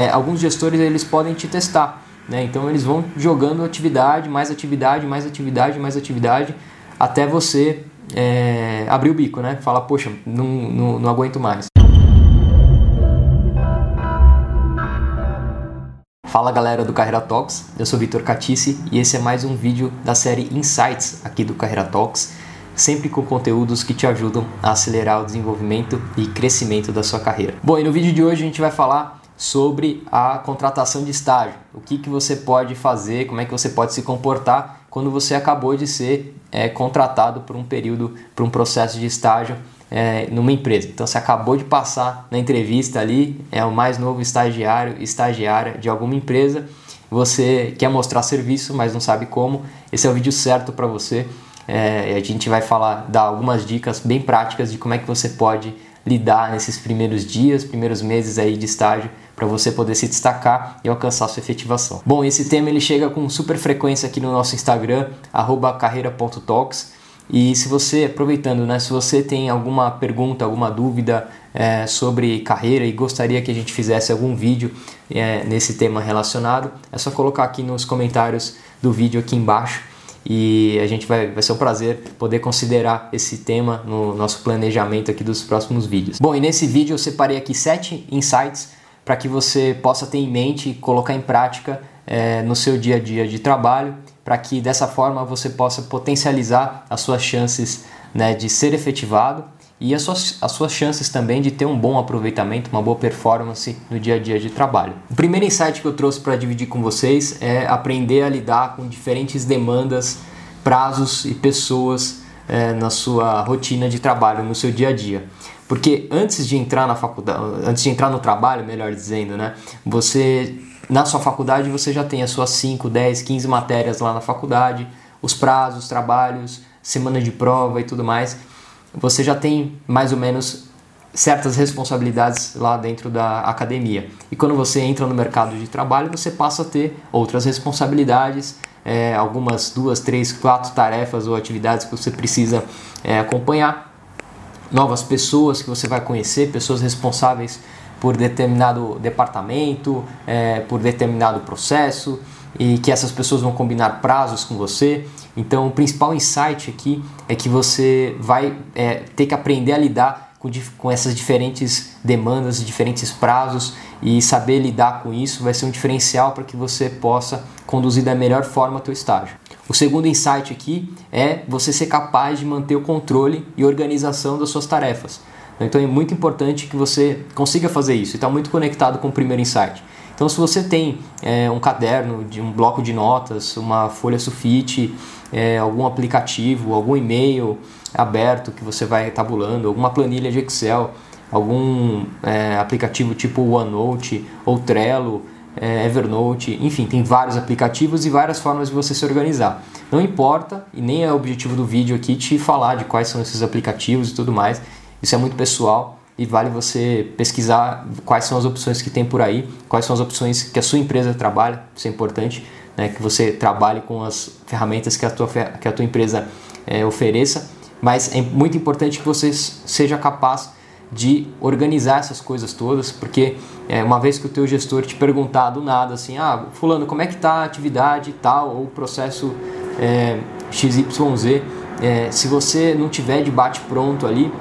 É, alguns gestores eles podem te testar, né? Então eles vão jogando atividade, mais atividade, mais atividade, mais atividade, até você é, abrir o bico, né? Falar, poxa, não, não, não aguento mais. Fala galera do Carreira Talks, eu sou Vitor Catice e esse é mais um vídeo da série Insights aqui do Carreira Talks, sempre com conteúdos que te ajudam a acelerar o desenvolvimento e crescimento da sua carreira. Bom, e no vídeo de hoje a gente vai falar sobre a contratação de estágio, o que, que você pode fazer, como é que você pode se comportar quando você acabou de ser é, contratado por um período, por um processo de estágio é, numa empresa. Então você acabou de passar na entrevista ali, é o mais novo estagiário, estagiária de alguma empresa, você quer mostrar serviço, mas não sabe como. Esse é o vídeo certo para você. É, a gente vai falar, dar algumas dicas bem práticas de como é que você pode lidar nesses primeiros dias, primeiros meses aí de estágio para você poder se destacar e alcançar sua efetivação. Bom, esse tema ele chega com super frequência aqui no nosso Instagram @carreira.talks e se você, aproveitando, né, se você tem alguma pergunta, alguma dúvida é, sobre carreira e gostaria que a gente fizesse algum vídeo é, nesse tema relacionado, é só colocar aqui nos comentários do vídeo aqui embaixo e a gente vai, vai ser um prazer poder considerar esse tema no nosso planejamento aqui dos próximos vídeos. Bom, e nesse vídeo eu separei aqui sete insights para que você possa ter em mente e colocar em prática é, no seu dia a dia de trabalho para que dessa forma você possa potencializar as suas chances né, de ser efetivado e as suas, as suas chances também de ter um bom aproveitamento, uma boa performance no dia a dia de trabalho. O primeiro insight que eu trouxe para dividir com vocês é aprender a lidar com diferentes demandas, prazos e pessoas é, na sua rotina de trabalho, no seu dia a dia. Porque antes de entrar na faculdade, antes de entrar no trabalho, melhor dizendo, né, você na sua faculdade você já tem as suas 5, 10, 15 matérias lá na faculdade, os prazos, trabalhos, semana de prova e tudo mais. Você já tem mais ou menos certas responsabilidades lá dentro da academia. E quando você entra no mercado de trabalho, você passa a ter outras responsabilidades, é, algumas duas, três, quatro tarefas ou atividades que você precisa é, acompanhar, novas pessoas que você vai conhecer, pessoas responsáveis por determinado departamento, é, por determinado processo e que essas pessoas vão combinar prazos com você. Então, o principal insight aqui é que você vai é, ter que aprender a lidar com, com essas diferentes demandas, diferentes prazos e saber lidar com isso vai ser um diferencial para que você possa conduzir da melhor forma o teu estágio. O segundo insight aqui é você ser capaz de manter o controle e organização das suas tarefas. Então é muito importante que você consiga fazer isso e está muito conectado com o primeiro insight. Então, se você tem é, um caderno, de um bloco de notas, uma folha sulfite, é, algum aplicativo, algum e-mail aberto que você vai tabulando, alguma planilha de Excel, algum é, aplicativo tipo OneNote ou Trello, é, Evernote, enfim, tem vários aplicativos e várias formas de você se organizar. Não importa, e nem é o objetivo do vídeo aqui te falar de quais são esses aplicativos e tudo mais, isso é muito pessoal e vale você pesquisar quais são as opções que tem por aí, quais são as opções que a sua empresa trabalha, isso é importante, né, que você trabalhe com as ferramentas que a tua, que a tua empresa é, ofereça, mas é muito importante que você seja capaz de organizar essas coisas todas, porque é, uma vez que o teu gestor te perguntar do nada assim, ah, fulano, como é que está a atividade tal, ou o processo é, XYZ, é, se você não tiver de bate pronto ali,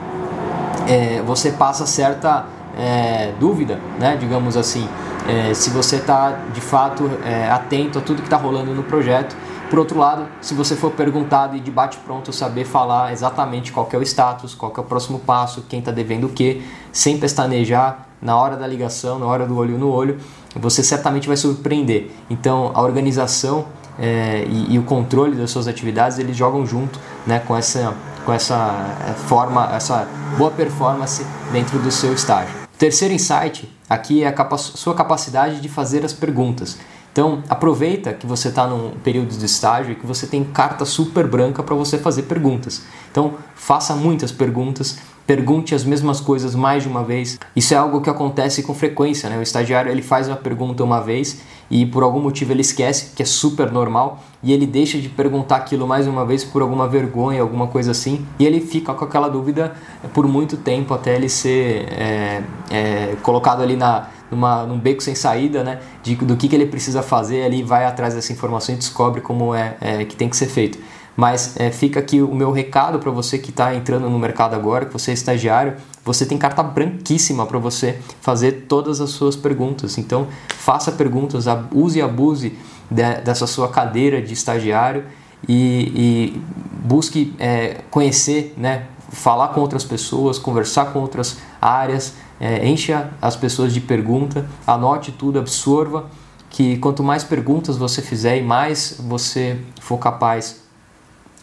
é, você passa certa é, dúvida, né, digamos assim, é, se você está de fato é, atento a tudo que está rolando no projeto. Por outro lado, se você for perguntado e de bate pronto saber falar exatamente qual é o status, qual é o próximo passo, quem está devendo o que, sem pestanejar na hora da ligação, na hora do olho no olho, você certamente vai surpreender. Então, a organização é, e, e, o controle das suas atividades eles jogam junto né, com essa com essa eh, forma, essa boa performance dentro do seu estágio. terceiro insight aqui é a capa sua capacidade de fazer as perguntas. Então aproveita que você está num período de estágio e que você tem carta super branca para você fazer perguntas. Então faça muitas perguntas pergunte as mesmas coisas mais de uma vez. Isso é algo que acontece com frequência, né? O estagiário ele faz uma pergunta uma vez e por algum motivo ele esquece, que é super normal, e ele deixa de perguntar aquilo mais uma vez por alguma vergonha, alguma coisa assim, e ele fica com aquela dúvida por muito tempo até ele ser é, é, colocado ali na, numa, num beco sem saída, né? De, do que, que ele precisa fazer, ali vai atrás dessa informação e descobre como é, é que tem que ser feito. Mas é, fica aqui o meu recado para você que está entrando no mercado agora, que você é estagiário, você tem carta branquíssima para você fazer todas as suas perguntas. Então, faça perguntas, use e abuse de, dessa sua cadeira de estagiário e, e busque é, conhecer, né, falar com outras pessoas, conversar com outras áreas, é, encha as pessoas de pergunta, anote tudo, absorva, que quanto mais perguntas você fizer e mais você for capaz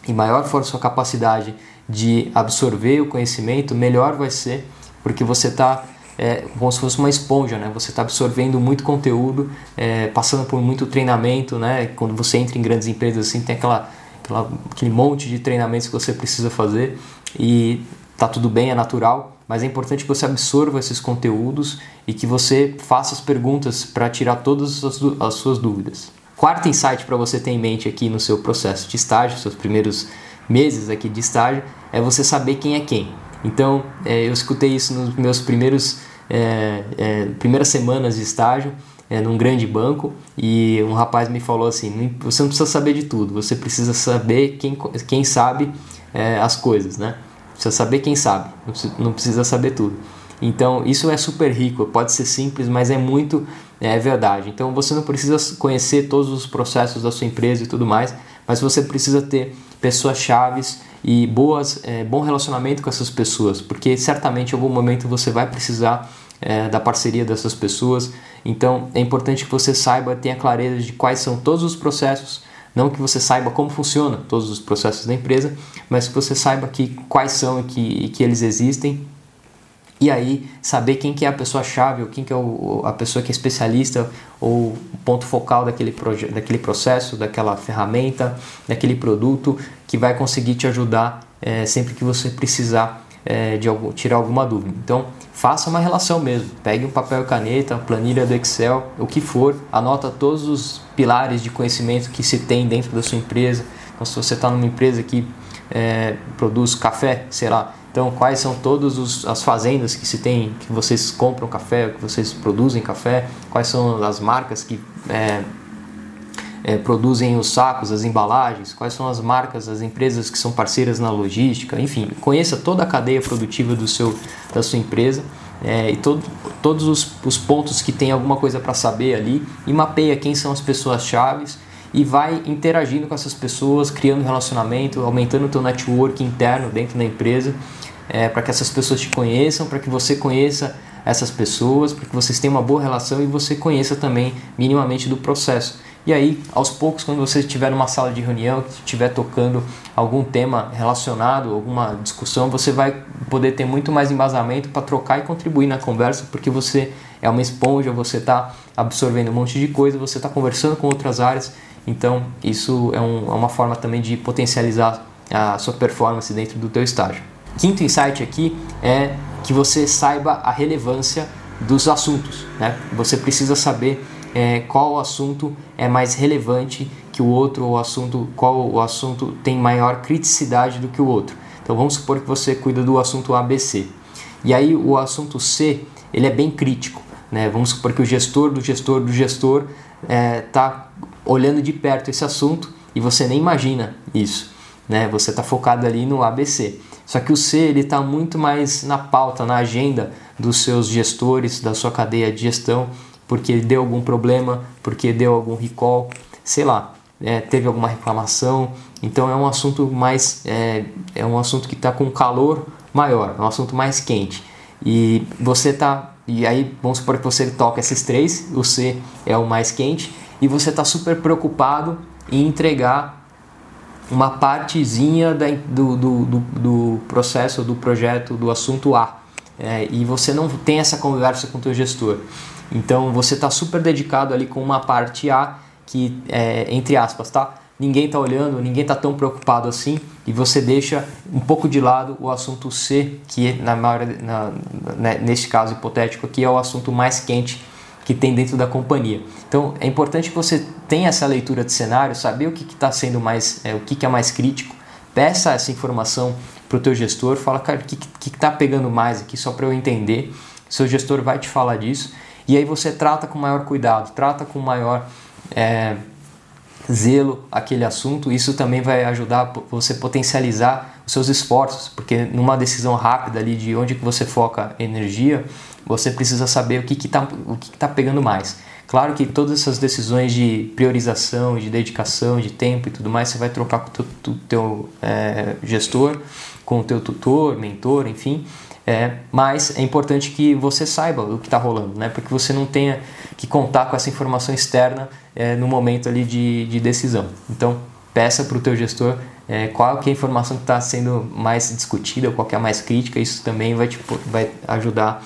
e maior for a sua capacidade de absorver o conhecimento, melhor vai ser, porque você está é, como se fosse uma esponja, né? Você está absorvendo muito conteúdo, é, passando por muito treinamento, né? Quando você entra em grandes empresas assim, tem aquela, aquela, aquele monte de treinamentos que você precisa fazer e tá tudo bem, é natural, mas é importante que você absorva esses conteúdos e que você faça as perguntas para tirar todas as, as suas dúvidas. Quarto insight para você ter em mente aqui no seu processo de estágio, seus primeiros meses aqui de estágio, é você saber quem é quem. Então, é, eu escutei isso nos meus primeiros é, é, primeiras semanas de estágio é, num grande banco e um rapaz me falou assim: você não precisa saber de tudo, você precisa saber quem, quem sabe é, as coisas, né? Precisa saber quem sabe, não precisa, não precisa saber tudo. Então, isso é super rico, pode ser simples, mas é muito é verdade. Então você não precisa conhecer todos os processos da sua empresa e tudo mais, mas você precisa ter pessoas chaves e boas, é, bom relacionamento com essas pessoas, porque certamente em algum momento você vai precisar é, da parceria dessas pessoas. Então é importante que você saiba, tenha clareza de quais são todos os processos, não que você saiba como funciona todos os processos da empresa, mas que você saiba que quais são e que, e que eles existem e aí saber quem que é a pessoa-chave, ou quem que é o, a pessoa que é especialista, ou ponto focal daquele, daquele processo, daquela ferramenta, daquele produto, que vai conseguir te ajudar é, sempre que você precisar é, de algum, tirar alguma dúvida. Então, faça uma relação mesmo. Pegue um papel e caneta, planilha do Excel, o que for, anota todos os pilares de conhecimento que se tem dentro da sua empresa. Então, se você está numa empresa que é, produz café, sei lá, então, quais são todas as fazendas que se tem, que vocês compram café, que vocês produzem café? Quais são as marcas que é, é, produzem os sacos, as embalagens? Quais são as marcas, as empresas que são parceiras na logística? Enfim, conheça toda a cadeia produtiva do seu, da sua empresa é, e todo, todos os, os pontos que tem alguma coisa para saber ali e mapeia quem são as pessoas chaves e vai interagindo com essas pessoas, criando relacionamento, aumentando o teu network interno dentro da empresa é, para que essas pessoas te conheçam, para que você conheça essas pessoas, para que vocês tenham uma boa relação e você conheça também minimamente do processo. E aí, aos poucos, quando você estiver numa sala de reunião, estiver tocando algum tema relacionado, alguma discussão, você vai poder ter muito mais embasamento para trocar e contribuir na conversa, porque você é uma esponja, você está absorvendo um monte de coisa, você está conversando com outras áreas. Então, isso é, um, é uma forma também de potencializar a sua performance dentro do teu estágio. Quinto insight aqui é que você saiba a relevância dos assuntos. Né? Você precisa saber é, qual assunto é mais relevante que o outro, o assunto, qual o assunto tem maior criticidade do que o outro. Então vamos supor que você cuida do assunto ABC. E aí o assunto C ele é bem crítico. Né? Vamos supor que o gestor do gestor do gestor está é, tá olhando de perto esse assunto e você nem imagina isso. Né? Você está focado ali no ABC. Só que o C ele está muito mais na pauta, na agenda dos seus gestores, da sua cadeia de gestão, porque deu algum problema, porque deu algum recall, sei lá, é, teve alguma reclamação. Então é um assunto mais é, é um assunto que está com calor maior, é um assunto mais quente. E você tá e aí vamos supor que você toca esses três, o C é o mais quente e você está super preocupado em entregar uma partezinha da, do, do, do, do, processo, do projeto, do assunto A. É, e você não tem essa conversa com o teu gestor. Então você está super dedicado ali com uma parte A que, é, entre aspas, tá? ninguém está olhando, ninguém está tão preocupado assim e você deixa um pouco de lado o assunto C, que na maior, na, né, neste caso hipotético aqui é o assunto mais quente que tem dentro da companhia. Então é importante que você tenha essa leitura de cenário, saber o que está sendo mais, é, o que, que é mais crítico, peça essa informação para o teu gestor, fala, cara, o que está pegando mais aqui só para eu entender. Seu gestor vai te falar disso e aí você trata com maior cuidado, trata com maior é, zelo aquele assunto, isso também vai ajudar você potencializar os seus esforços, porque numa decisão rápida ali de onde que você foca energia, você precisa saber o que está o que tá pegando mais. Claro que todas essas decisões de priorização, de dedicação, de tempo e tudo mais, você vai trocar com o teu, teu é, gestor, com o teu tutor, mentor, enfim, é, mas é importante que você saiba o que está rolando, né? Porque você não tenha que contar com essa informação externa é, no momento ali de, de decisão. Então, peça para o teu gestor é, qual que é a informação que está sendo mais discutida, qual que é a mais crítica. Isso também vai, te, vai ajudar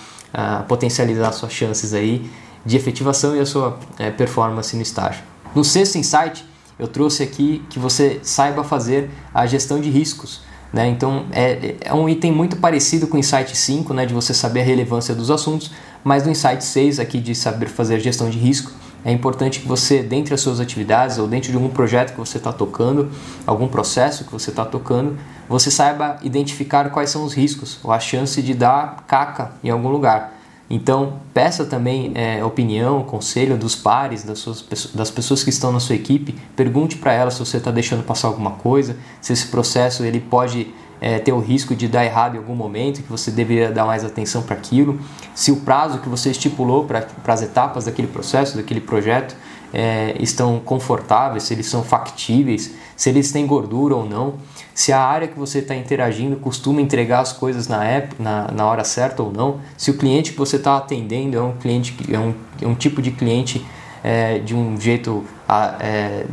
potencializar suas chances aí de efetivação e a sua é, performance no estágio. No sexto insight, eu trouxe aqui que você saiba fazer a gestão de riscos. Né? Então é, é um item muito parecido com o Insight 5, né? de você saber a relevância dos assuntos, mas no Insight 6, aqui de saber fazer gestão de risco, é importante que você, dentre as suas atividades ou dentro de algum projeto que você está tocando, algum processo que você está tocando, você saiba identificar quais são os riscos ou a chance de dar caca em algum lugar. Então, peça também é, opinião, conselho dos pares, das, suas, das pessoas que estão na sua equipe. Pergunte para elas se você está deixando passar alguma coisa, se esse processo ele pode é, ter o risco de dar errado em algum momento, que você deveria dar mais atenção para aquilo, se o prazo que você estipulou para as etapas daquele processo, daquele projeto, é, estão confortáveis, se eles são factíveis, se eles têm gordura ou não, se a área que você está interagindo costuma entregar as coisas na, época, na, na hora certa ou não, se o cliente que você está atendendo é um cliente é um, é um tipo de cliente é, de um jeito é,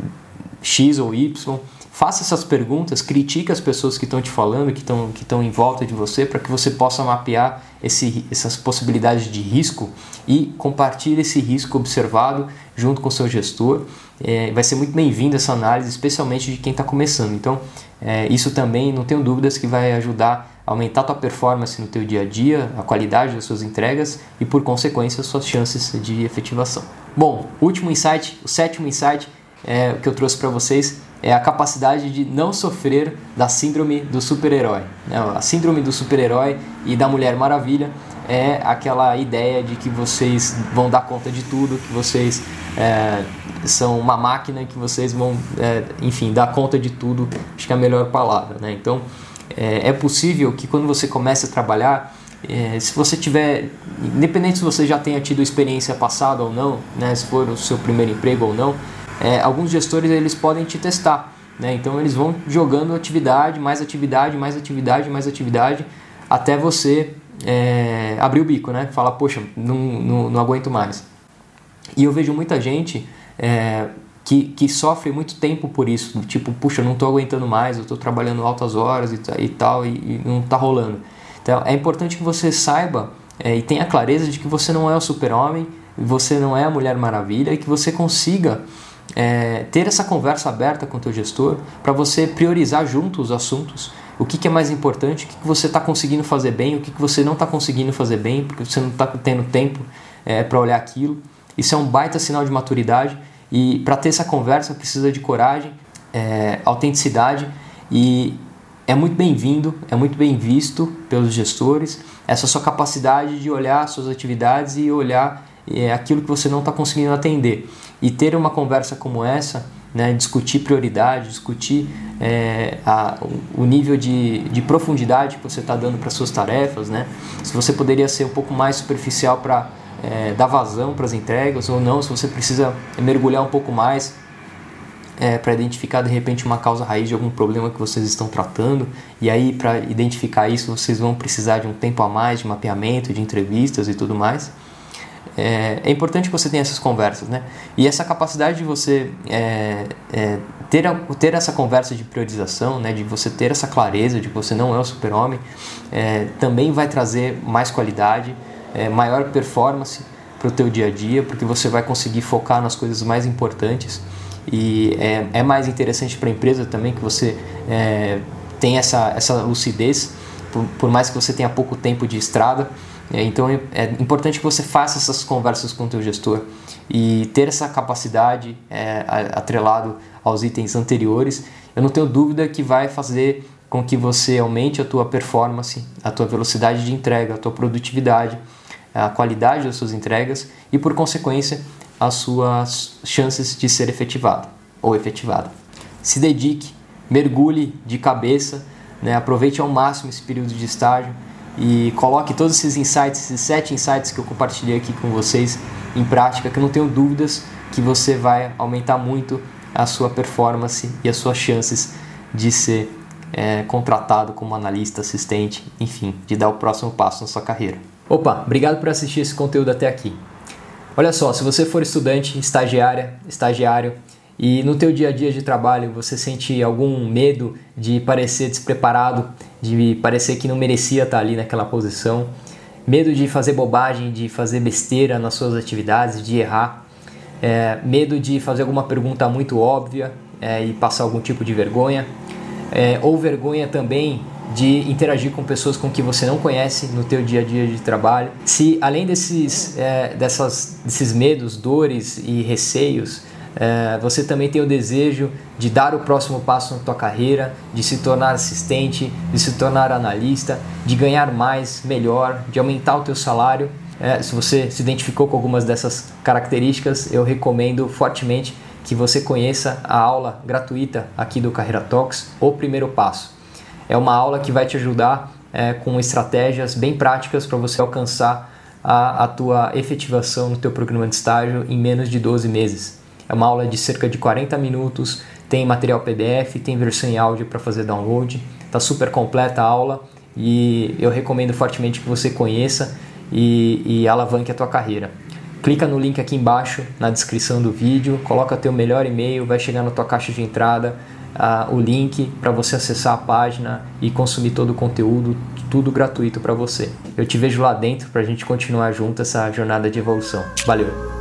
X ou Y. Faça essas perguntas, critique as pessoas que estão te falando, que estão que estão em volta de você, para que você possa mapear esse, essas possibilidades de risco e compartilhe esse risco observado junto com o seu gestor. É, vai ser muito bem-vinda essa análise, especialmente de quem está começando. Então, é, isso também, não tenho dúvidas, que vai ajudar a aumentar a tua performance no teu dia a dia, a qualidade das suas entregas e, por consequência, as suas chances de efetivação. Bom, último insight, o sétimo insight é, que eu trouxe para vocês é a capacidade de não sofrer da síndrome do super-herói. Né? A síndrome do super-herói e da Mulher Maravilha é aquela ideia de que vocês vão dar conta de tudo, que vocês é, são uma máquina, que vocês vão, é, enfim, dar conta de tudo. Acho que é a melhor palavra. Né? Então, é, é possível que quando você comece a trabalhar, é, se você tiver, independente se você já tenha tido experiência passada ou não, né, se for o seu primeiro emprego ou não, é, alguns gestores eles podem te testar. Né? Então eles vão jogando atividade, mais atividade, mais atividade, mais atividade, até você é, abrir o bico, né? Falar, poxa, não, não, não, aguento mais. E eu vejo muita gente é, que, que sofre muito tempo por isso, tipo, puxa, não estou aguentando mais, eu estou trabalhando altas horas e, e tal, e, e não está rolando. Então é importante que você saiba é, e tenha clareza de que você não é o super-homem, você não é a Mulher Maravilha e que você consiga é, ter essa conversa aberta com o teu gestor para você priorizar junto os assuntos. O que, que é mais importante, o que, que você está conseguindo fazer bem, o que, que você não está conseguindo fazer bem, porque você não está tendo tempo é, para olhar aquilo. Isso é um baita sinal de maturidade e para ter essa conversa precisa de coragem, é, autenticidade e é muito bem-vindo, é muito bem visto pelos gestores essa sua capacidade de olhar suas atividades e olhar é, aquilo que você não está conseguindo atender. E ter uma conversa como essa, né, discutir prioridade, discutir é, a, o nível de, de profundidade que você está dando para suas tarefas, né? se você poderia ser um pouco mais superficial para é, dar vazão para as entregas ou não, se você precisa mergulhar um pouco mais é, para identificar de repente uma causa raiz de algum problema que vocês estão tratando, e aí para identificar isso vocês vão precisar de um tempo a mais de mapeamento, de entrevistas e tudo mais é, é, importante que você tenha essas conversas, né? E essa capacidade de você é, é, ter, ter essa conversa de priorização, né? De você ter essa clareza de que você não é o super-homem, é, também vai trazer mais qualidade, é, maior performance para o teu dia a dia, porque você vai conseguir focar nas coisas mais importantes e é, é mais interessante para a empresa também que você é, tem essa, essa lucidez, por, por, mais que você tenha pouco tempo de estrada. É, então é, é importante que você faça essas conversas com o teu gestor e ter essa capacidade é, atrelado aos itens anteriores. Eu não tenho dúvida que vai fazer com que você aumente a tua performance, a tua velocidade de entrega, a tua produtividade, a qualidade das suas entregas e, por consequência, as suas chances de ser efetivado ou efetivada. Se dedique, mergulhe de cabeça, né? aproveite ao máximo esse período de estágio e coloque todos esses insights, esses sete insights que eu compartilhei aqui com vocês em prática, que eu não tenho dúvidas que você vai aumentar muito a sua performance e as suas chances de ser é, contratado como analista, assistente, enfim, de dar o próximo passo na sua carreira. Opa, obrigado por assistir esse conteúdo até aqui. Olha só, se você for estudante, estagiária, estagiário e no teu dia a dia de trabalho você sente algum medo de parecer despreparado, de parecer que não merecia estar ali naquela posição, medo de fazer bobagem, de fazer besteira nas suas atividades, de errar, é, medo de fazer alguma pergunta muito óbvia é, e passar algum tipo de vergonha, é, ou vergonha também de interagir com pessoas com que você não conhece no teu dia a dia de trabalho. Se além desses, é, dessas, desses medos, dores e receios, é, você também tem o desejo de dar o próximo passo na tua carreira, de se tornar assistente, de se tornar analista, de ganhar mais, melhor, de aumentar o teu salário. É, se você se identificou com algumas dessas características, eu recomendo fortemente que você conheça a aula gratuita aqui do Carreira Talks, o primeiro passo. É uma aula que vai te ajudar é, com estratégias bem práticas para você alcançar a, a tua efetivação no teu programa de estágio em menos de 12 meses. É uma aula de cerca de 40 minutos, tem material PDF, tem versão em áudio para fazer download. Está super completa a aula e eu recomendo fortemente que você conheça e, e alavanque a tua carreira. Clica no link aqui embaixo na descrição do vídeo, coloca teu melhor e-mail, vai chegar na tua caixa de entrada uh, o link para você acessar a página e consumir todo o conteúdo, tudo gratuito para você. Eu te vejo lá dentro para a gente continuar junto essa jornada de evolução. Valeu!